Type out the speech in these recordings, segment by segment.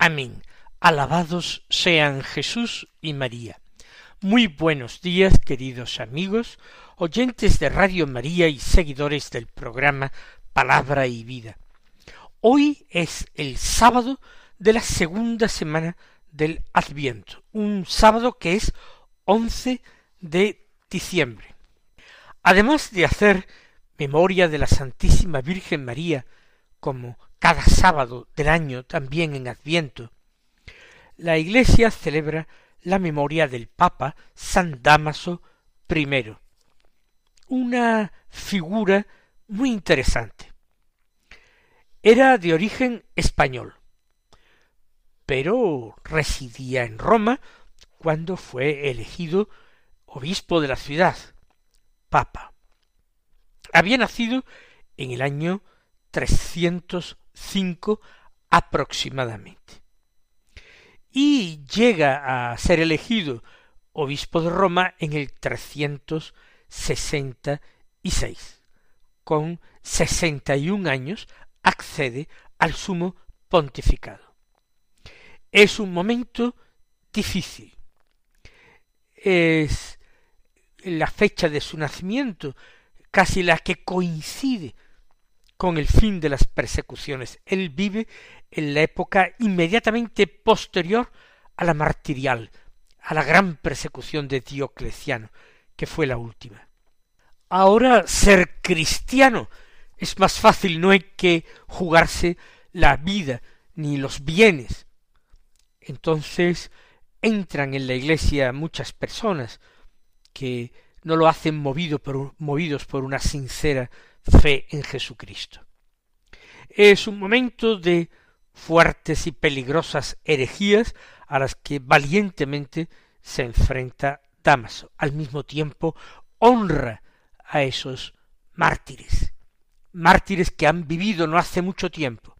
Amén. Alabados sean Jesús y María. Muy buenos días, queridos amigos, oyentes de Radio María y seguidores del programa Palabra y Vida. Hoy es el sábado de la segunda semana del Adviento, un sábado que es once de diciembre. Además de hacer memoria de la Santísima Virgen María, como cada sábado del año también en Adviento, la Iglesia celebra la memoria del Papa San Damaso I, una figura muy interesante. Era de origen español, pero residía en Roma cuando fue elegido obispo de la ciudad, papa. Había nacido en el año 305 aproximadamente. Y llega a ser elegido obispo de Roma en el 366. Con sesenta y un años accede al sumo pontificado. Es un momento difícil. Es la fecha de su nacimiento casi la que coincide con el fin de las persecuciones. Él vive en la época inmediatamente posterior a la martirial, a la gran persecución de Diocleciano, que fue la última. Ahora ser cristiano es más fácil, no hay que jugarse la vida ni los bienes. Entonces entran en la iglesia muchas personas que no lo hacen movido por, movidos por una sincera fe en Jesucristo. Es un momento de fuertes y peligrosas herejías a las que valientemente se enfrenta Damaso. Al mismo tiempo honra a esos mártires, mártires que han vivido no hace mucho tiempo.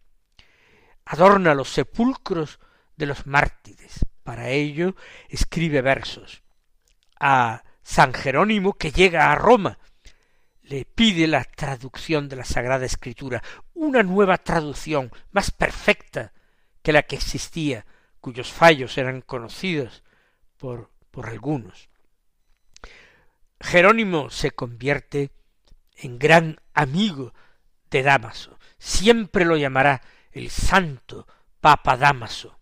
Adorna los sepulcros de los mártires. Para ello escribe versos. A San Jerónimo, que llega a Roma, le pide la traducción de la Sagrada Escritura, una nueva traducción más perfecta que la que existía, cuyos fallos eran conocidos por, por algunos. Jerónimo se convierte en gran amigo de Damaso, siempre lo llamará el santo Papa Damaso,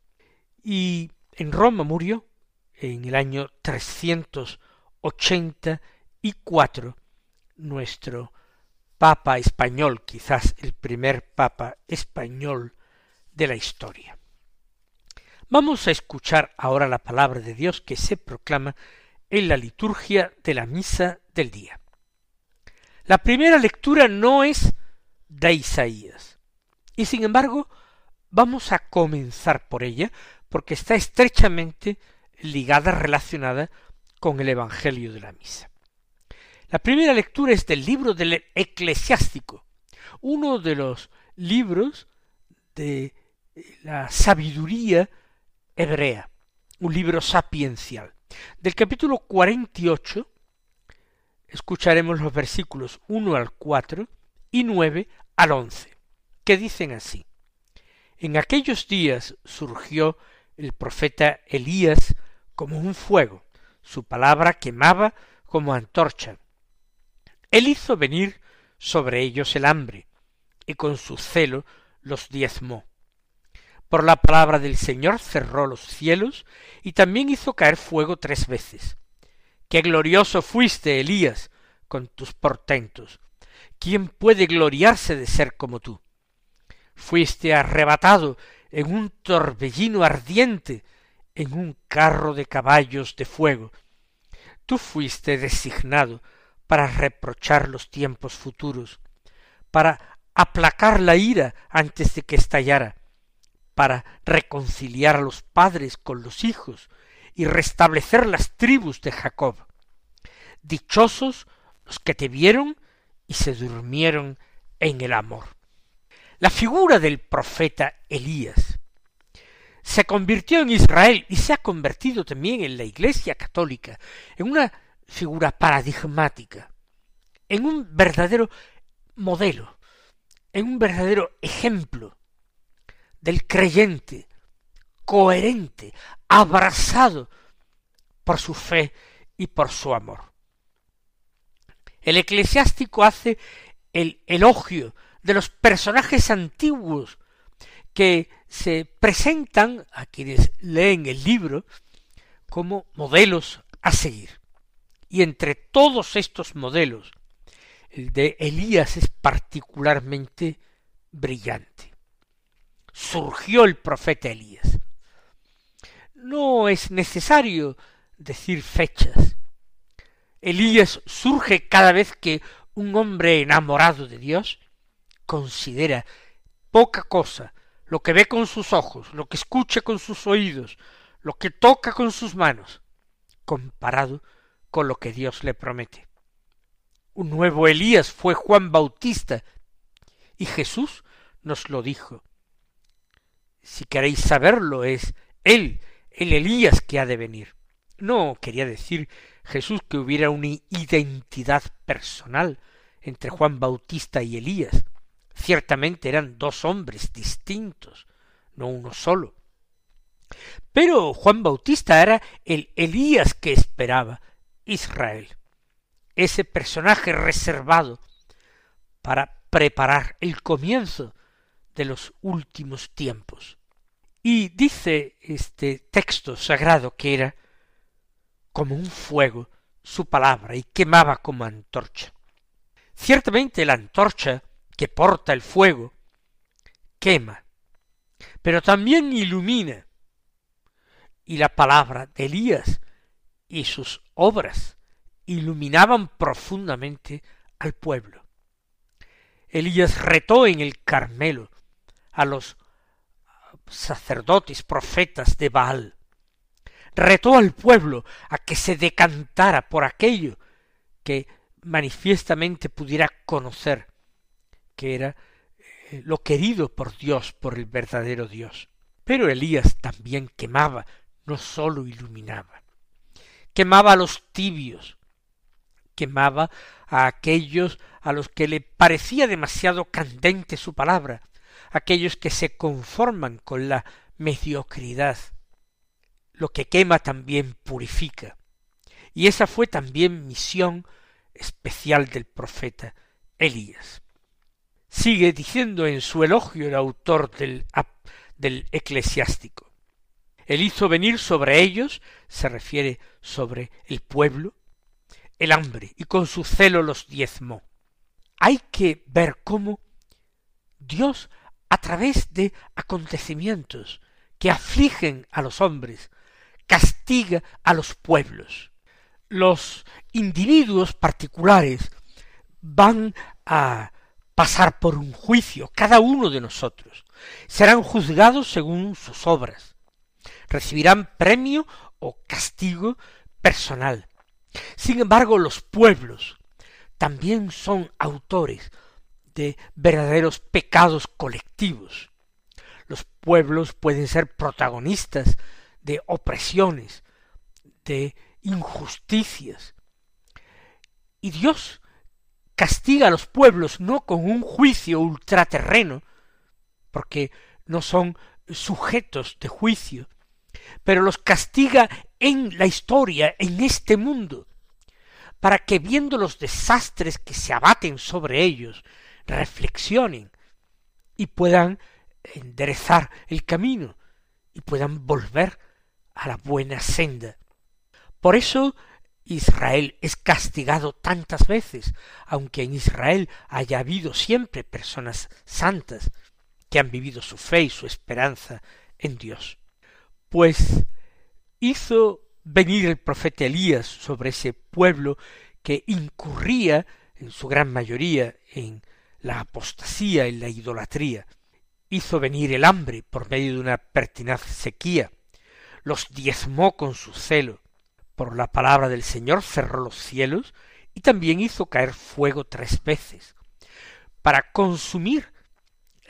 y en Roma murió en el año trescientos ochenta y cuatro nuestro Papa español, quizás el primer Papa español de la historia. Vamos a escuchar ahora la palabra de Dios que se proclama en la liturgia de la misa del día. La primera lectura no es de Isaías, y sin embargo vamos a comenzar por ella porque está estrechamente ligada, relacionada con el Evangelio de la Misa. La primera lectura es del libro del eclesiástico, uno de los libros de la sabiduría hebrea, un libro sapiencial. Del capítulo 48 escucharemos los versículos 1 al 4 y 9 al 11, que dicen así. En aquellos días surgió el profeta Elías como un fuego, su palabra quemaba como antorcha. Él hizo venir sobre ellos el hambre, y con su celo los diezmó. Por la palabra del Señor cerró los cielos, y también hizo caer fuego tres veces. Qué glorioso fuiste, Elías, con tus portentos. ¿Quién puede gloriarse de ser como tú? Fuiste arrebatado en un torbellino ardiente, en un carro de caballos de fuego. Tú fuiste designado para reprochar los tiempos futuros, para aplacar la ira antes de que estallara, para reconciliar a los padres con los hijos y restablecer las tribus de Jacob. Dichosos los que te vieron y se durmieron en el amor. La figura del profeta Elías se convirtió en Israel y se ha convertido también en la Iglesia católica en una figura paradigmática, en un verdadero modelo, en un verdadero ejemplo del creyente coherente, abrazado por su fe y por su amor. El eclesiástico hace el elogio de los personajes antiguos que se presentan a quienes leen el libro como modelos a seguir. Y entre todos estos modelos, el de Elías es particularmente brillante. Surgió el profeta Elías. No es necesario decir fechas. Elías surge cada vez que un hombre enamorado de Dios considera poca cosa lo que ve con sus ojos, lo que escucha con sus oídos, lo que toca con sus manos, comparado lo que Dios le promete. Un nuevo Elías fue Juan Bautista, y Jesús nos lo dijo. Si queréis saberlo, es Él, el Elías que ha de venir. No quería decir Jesús que hubiera una identidad personal entre Juan Bautista y Elías. Ciertamente eran dos hombres distintos, no uno solo. Pero Juan Bautista era el Elías que esperaba Israel, ese personaje reservado para preparar el comienzo de los últimos tiempos. Y dice este texto sagrado que era como un fuego su palabra y quemaba como antorcha. Ciertamente la antorcha que porta el fuego quema, pero también ilumina. Y la palabra de Elías y sus obras iluminaban profundamente al pueblo. Elías retó en el Carmelo a los sacerdotes profetas de Baal. Retó al pueblo a que se decantara por aquello que manifiestamente pudiera conocer, que era eh, lo querido por Dios, por el verdadero Dios. Pero Elías también quemaba, no sólo iluminaba. Quemaba a los tibios, quemaba a aquellos a los que le parecía demasiado candente su palabra, aquellos que se conforman con la mediocridad. Lo que quema también purifica. Y esa fue también misión especial del profeta Elías. Sigue diciendo en su elogio el autor del, del eclesiástico. Él hizo venir sobre ellos, se refiere sobre el pueblo, el hambre, y con su celo los diezmó. Hay que ver cómo Dios a través de acontecimientos que afligen a los hombres, castiga a los pueblos. Los individuos particulares van a pasar por un juicio, cada uno de nosotros. Serán juzgados según sus obras. Recibirán premio o castigo personal. Sin embargo, los pueblos también son autores de verdaderos pecados colectivos. Los pueblos pueden ser protagonistas de opresiones, de injusticias. Y Dios castiga a los pueblos no con un juicio ultraterreno, porque no son sujetos de juicio, pero los castiga en la historia, en este mundo, para que viendo los desastres que se abaten sobre ellos, reflexionen y puedan enderezar el camino y puedan volver a la buena senda. Por eso Israel es castigado tantas veces, aunque en Israel haya habido siempre personas santas que han vivido su fe y su esperanza en Dios. Pues hizo venir el profeta Elías sobre ese pueblo que incurría en su gran mayoría en la apostasía, en la idolatría, hizo venir el hambre por medio de una pertinaz sequía, los diezmó con su celo, por la palabra del Señor cerró los cielos y también hizo caer fuego tres veces, para consumir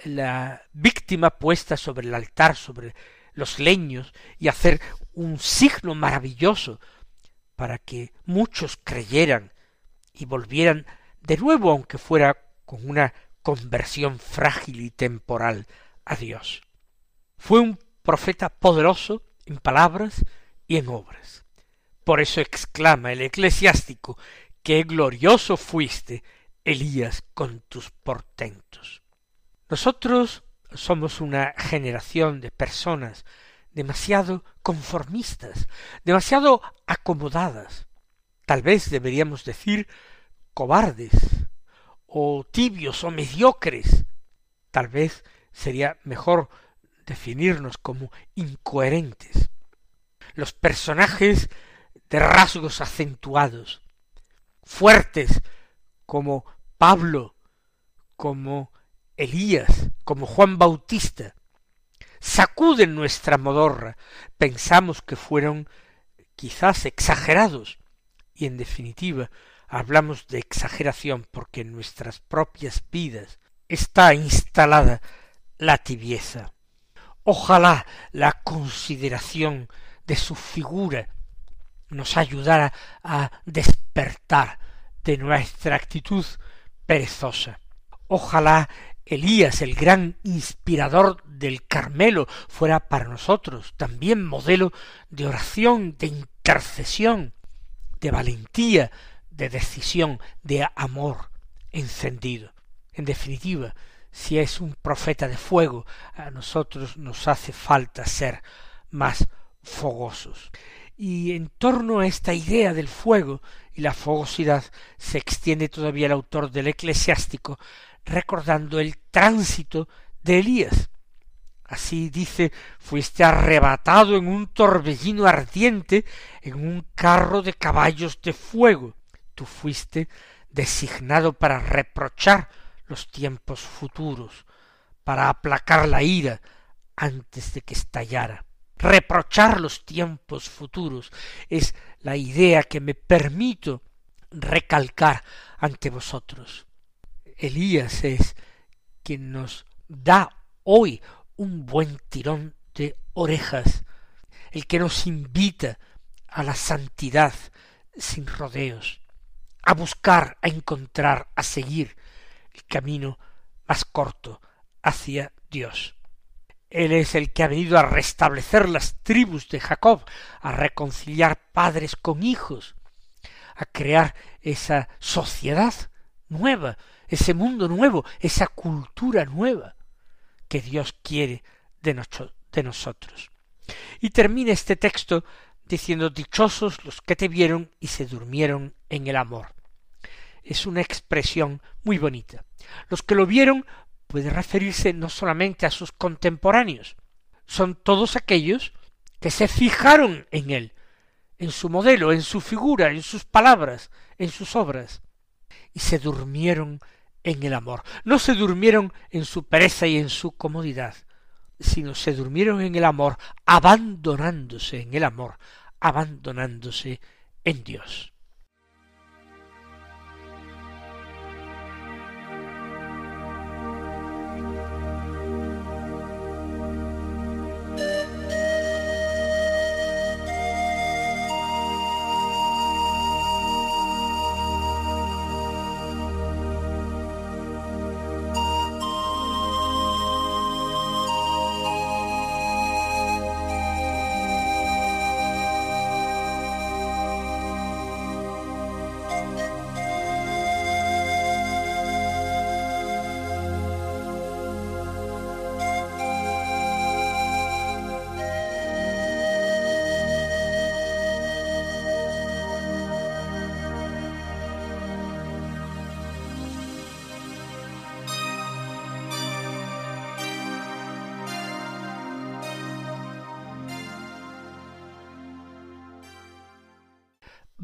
la víctima puesta sobre el altar, sobre los leños, y hacer un signo maravilloso para que muchos creyeran y volvieran de nuevo, aunque fuera con una conversión frágil y temporal a Dios. Fue un profeta poderoso en palabras y en obras. Por eso exclama el eclesiástico, qué glorioso fuiste, Elías, con tus portentos. Nosotros somos una generación de personas demasiado conformistas, demasiado acomodadas, tal vez deberíamos decir cobardes, o tibios o mediocres. Tal vez sería mejor definirnos como incoherentes. Los personajes de rasgos acentuados, fuertes como Pablo, como Elías, como Juan Bautista, sacuden nuestra modorra. Pensamos que fueron quizás exagerados y en definitiva hablamos de exageración porque en nuestras propias vidas está instalada la tibieza. Ojalá la consideración de su figura nos ayudara a despertar de nuestra actitud perezosa. Ojalá Elías, el gran inspirador del Carmelo, fuera para nosotros también modelo de oración, de intercesión, de valentía, de decisión, de amor encendido. En definitiva, si es un profeta de fuego, a nosotros nos hace falta ser más fogosos. Y en torno a esta idea del fuego y la fogosidad se extiende todavía el autor del eclesiástico recordando el tránsito de Elías. Así dice, fuiste arrebatado en un torbellino ardiente, en un carro de caballos de fuego. Tú fuiste designado para reprochar los tiempos futuros, para aplacar la ira antes de que estallara. Reprochar los tiempos futuros es la idea que me permito recalcar ante vosotros. Elías es quien nos da hoy un buen tirón de orejas, el que nos invita a la santidad sin rodeos, a buscar, a encontrar, a seguir el camino más corto hacia Dios. Él es el que ha venido a restablecer las tribus de Jacob, a reconciliar padres con hijos, a crear esa sociedad nueva ese mundo nuevo, esa cultura nueva que Dios quiere de, de nosotros. Y termina este texto diciendo dichosos los que te vieron y se durmieron en el amor. Es una expresión muy bonita. Los que lo vieron puede referirse no solamente a sus contemporáneos, son todos aquellos que se fijaron en él, en su modelo, en su figura, en sus palabras, en sus obras, y se durmieron en el amor. No se durmieron en su pereza y en su comodidad, sino se durmieron en el amor, abandonándose en el amor, abandonándose en Dios.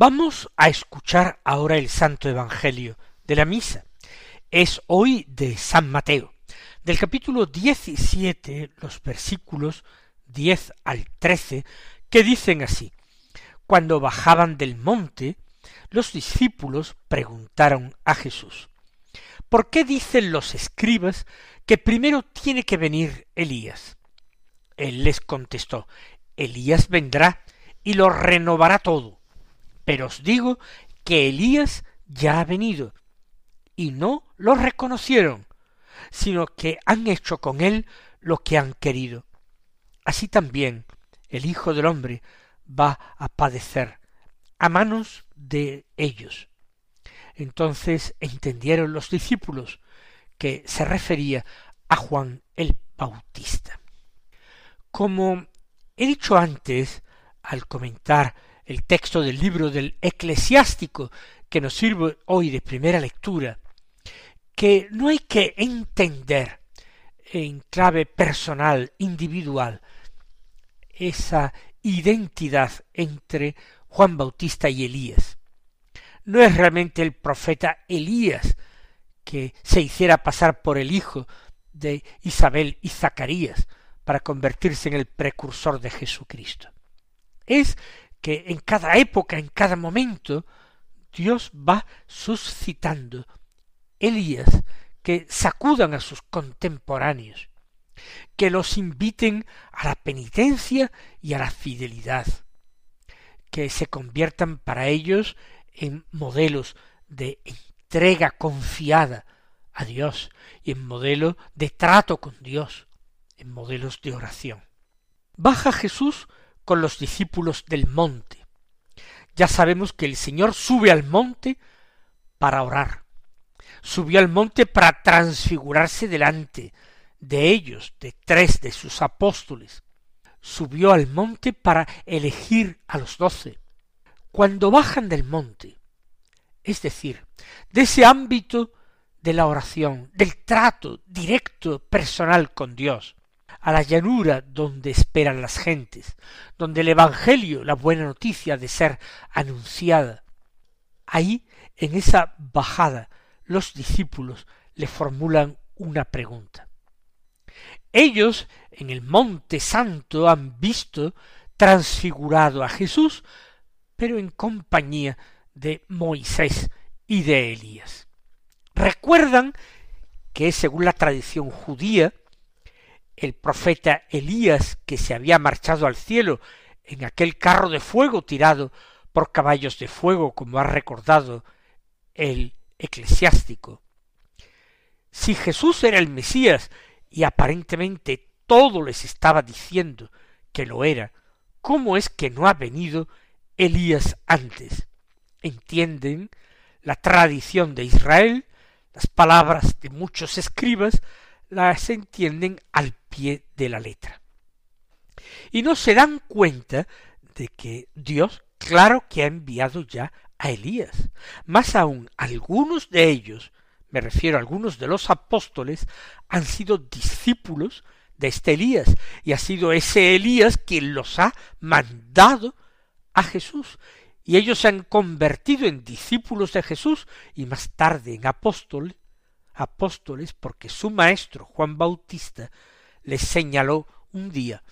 Vamos a escuchar ahora el Santo Evangelio de la Misa. Es hoy de San Mateo. Del capítulo 17, los versículos 10 al 13, que dicen así, Cuando bajaban del monte, los discípulos preguntaron a Jesús, ¿por qué dicen los escribas que primero tiene que venir Elías? Él les contestó, Elías vendrá y lo renovará todo. Pero os digo que Elías ya ha venido, y no lo reconocieron, sino que han hecho con él lo que han querido. Así también el Hijo del hombre va a padecer a manos de ellos. Entonces entendieron los discípulos que se refería a Juan el Bautista. Como he dicho antes, al comentar el texto del libro del eclesiástico que nos sirve hoy de primera lectura, que no hay que entender en clave personal, individual, esa identidad entre Juan Bautista y Elías. No es realmente el profeta Elías que se hiciera pasar por el hijo de Isabel y Zacarías para convertirse en el precursor de Jesucristo. Es que en cada época, en cada momento, Dios va suscitando Elías que sacudan a sus contemporáneos, que los inviten a la penitencia y a la fidelidad, que se conviertan para ellos en modelos de entrega confiada a Dios y en modelo de trato con Dios, en modelos de oración. Baja Jesús con los discípulos del monte. Ya sabemos que el Señor sube al monte para orar. Subió al monte para transfigurarse delante de ellos, de tres de sus apóstoles. Subió al monte para elegir a los doce. Cuando bajan del monte, es decir, de ese ámbito de la oración, del trato directo, personal con Dios, a la llanura donde esperan las gentes, donde el Evangelio, la buena noticia de ser anunciada. Ahí, en esa bajada, los discípulos le formulan una pregunta. Ellos en el Monte Santo han visto transfigurado a Jesús, pero en compañía de Moisés y de Elías. Recuerdan que según la tradición judía, el profeta Elías, que se había marchado al cielo en aquel carro de fuego tirado por caballos de fuego, como ha recordado el eclesiástico. Si Jesús era el Mesías y aparentemente todo les estaba diciendo que lo era, ¿cómo es que no ha venido Elías antes? ¿Entienden la tradición de Israel? Las palabras de muchos escribas las entienden al pie de la letra. Y no se dan cuenta de que Dios, claro que ha enviado ya a Elías. Más aún, algunos de ellos, me refiero a algunos de los apóstoles, han sido discípulos de este Elías, y ha sido ese Elías quien los ha mandado a Jesús, y ellos se han convertido en discípulos de Jesús y más tarde en apóstoles, apóstoles porque su maestro Juan Bautista les señaló un día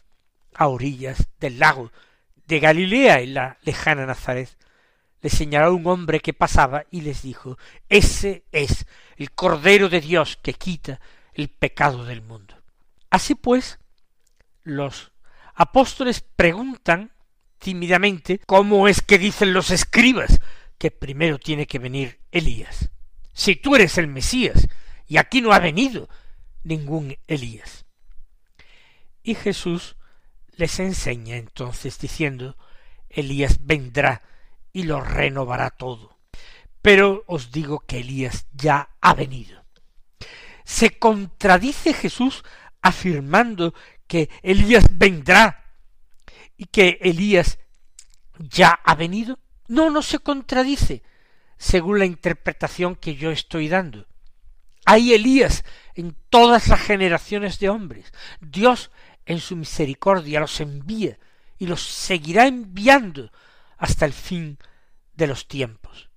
a orillas del lago de Galilea en la lejana Nazaret les señaló un hombre que pasaba y les dijo Ese es el Cordero de Dios que quita el pecado del mundo. Así pues, los apóstoles preguntan tímidamente cómo es que dicen los escribas que primero tiene que venir Elías. Si tú eres el Mesías, y aquí no ha venido ningún Elías. Y Jesús les enseña entonces diciendo Elías vendrá y lo renovará todo. Pero os digo que Elías ya ha venido. ¿Se contradice Jesús afirmando que Elías vendrá y que Elías ya ha venido? No, no se contradice, según la interpretación que yo estoy dando. Hay Elías en todas las generaciones de hombres. Dios en su misericordia los envía y los seguirá enviando hasta el fin de los tiempos.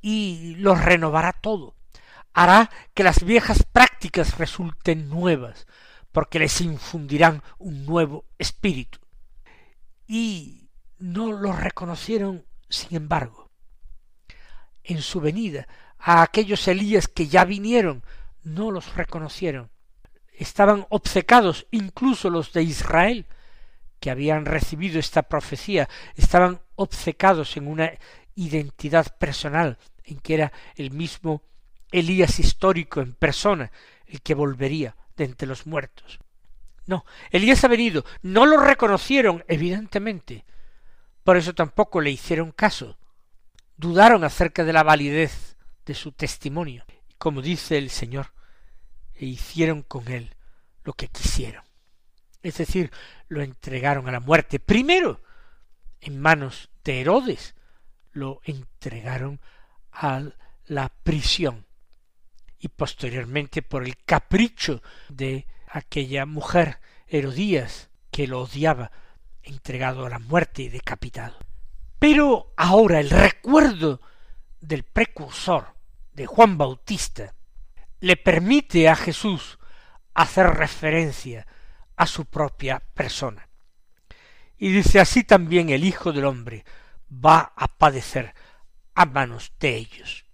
Y los renovará todo. hará que las viejas prácticas resulten nuevas, porque les infundirán un nuevo espíritu. Y no lo reconocieron, sin embargo. En su venida, a aquellos Elías que ya vinieron, no los reconocieron. Estaban obcecados, incluso los de Israel, que habían recibido esta profecía, estaban obcecados en una identidad personal, en que era el mismo Elías histórico en persona el que volvería de entre los muertos. No, Elías ha venido, no lo reconocieron, evidentemente, por eso tampoco le hicieron caso, dudaron acerca de la validez de su testimonio, como dice el Señor, e hicieron con él lo que quisieron. Es decir, lo entregaron a la muerte. Primero, en manos de Herodes, lo entregaron a la prisión y posteriormente por el capricho de aquella mujer Herodías que lo odiaba, entregado a la muerte y decapitado. Pero ahora el recuerdo del precursor de Juan Bautista le permite a Jesús hacer referencia a su propia persona. Y dice así también el Hijo del Hombre va a padecer a manos de ellos.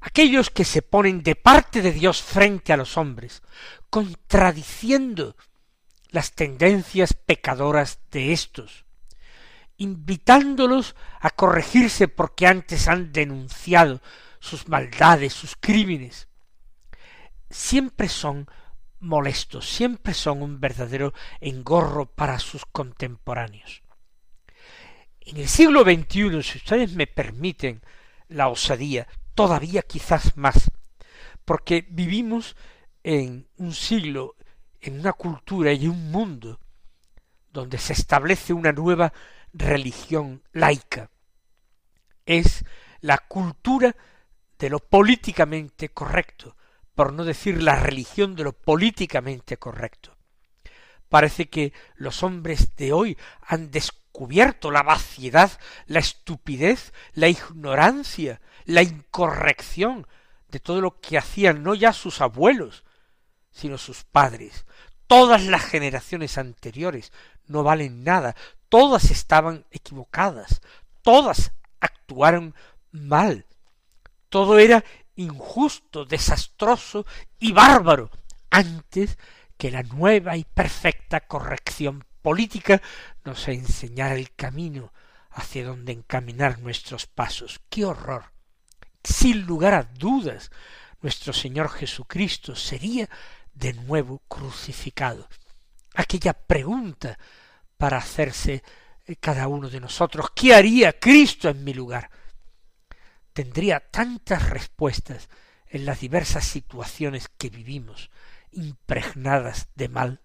Aquellos que se ponen de parte de Dios frente a los hombres, contradiciendo las tendencias pecadoras de éstos, invitándolos a corregirse porque antes han denunciado sus maldades, sus crímenes, siempre son molestos, siempre son un verdadero engorro para sus contemporáneos. En el siglo XXI, si ustedes me permiten la osadía, todavía quizás más, porque vivimos en un siglo, en una cultura y un mundo donde se establece una nueva religión laica. Es la cultura de lo políticamente correcto, por no decir la religión de lo políticamente correcto. Parece que los hombres de hoy han descubierto la vaciedad, la estupidez, la ignorancia, la incorrección de todo lo que hacían no ya sus abuelos, sino sus padres. Todas las generaciones anteriores no valen nada, todas estaban equivocadas, todas actuaron mal, todo era injusto, desastroso y bárbaro, antes que la nueva y perfecta corrección política nos enseñara el camino hacia donde encaminar nuestros pasos. ¡Qué horror! Sin lugar a dudas, nuestro Señor Jesucristo sería de nuevo crucificado. Aquella pregunta para hacerse eh, cada uno de nosotros, ¿qué haría Cristo en mi lugar? tendría tantas respuestas en las diversas situaciones que vivimos, impregnadas de mal.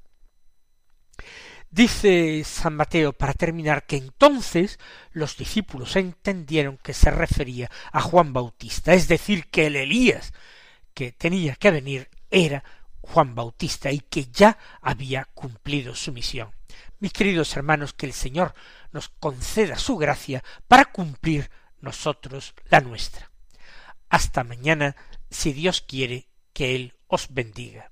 Dice San Mateo, para terminar, que entonces los discípulos entendieron que se refería a Juan Bautista, es decir, que el Elías que tenía que venir era Juan Bautista y que ya había cumplido su misión. Mis queridos hermanos, que el Señor nos conceda su gracia para cumplir nosotros la nuestra. Hasta mañana, si Dios quiere que Él os bendiga.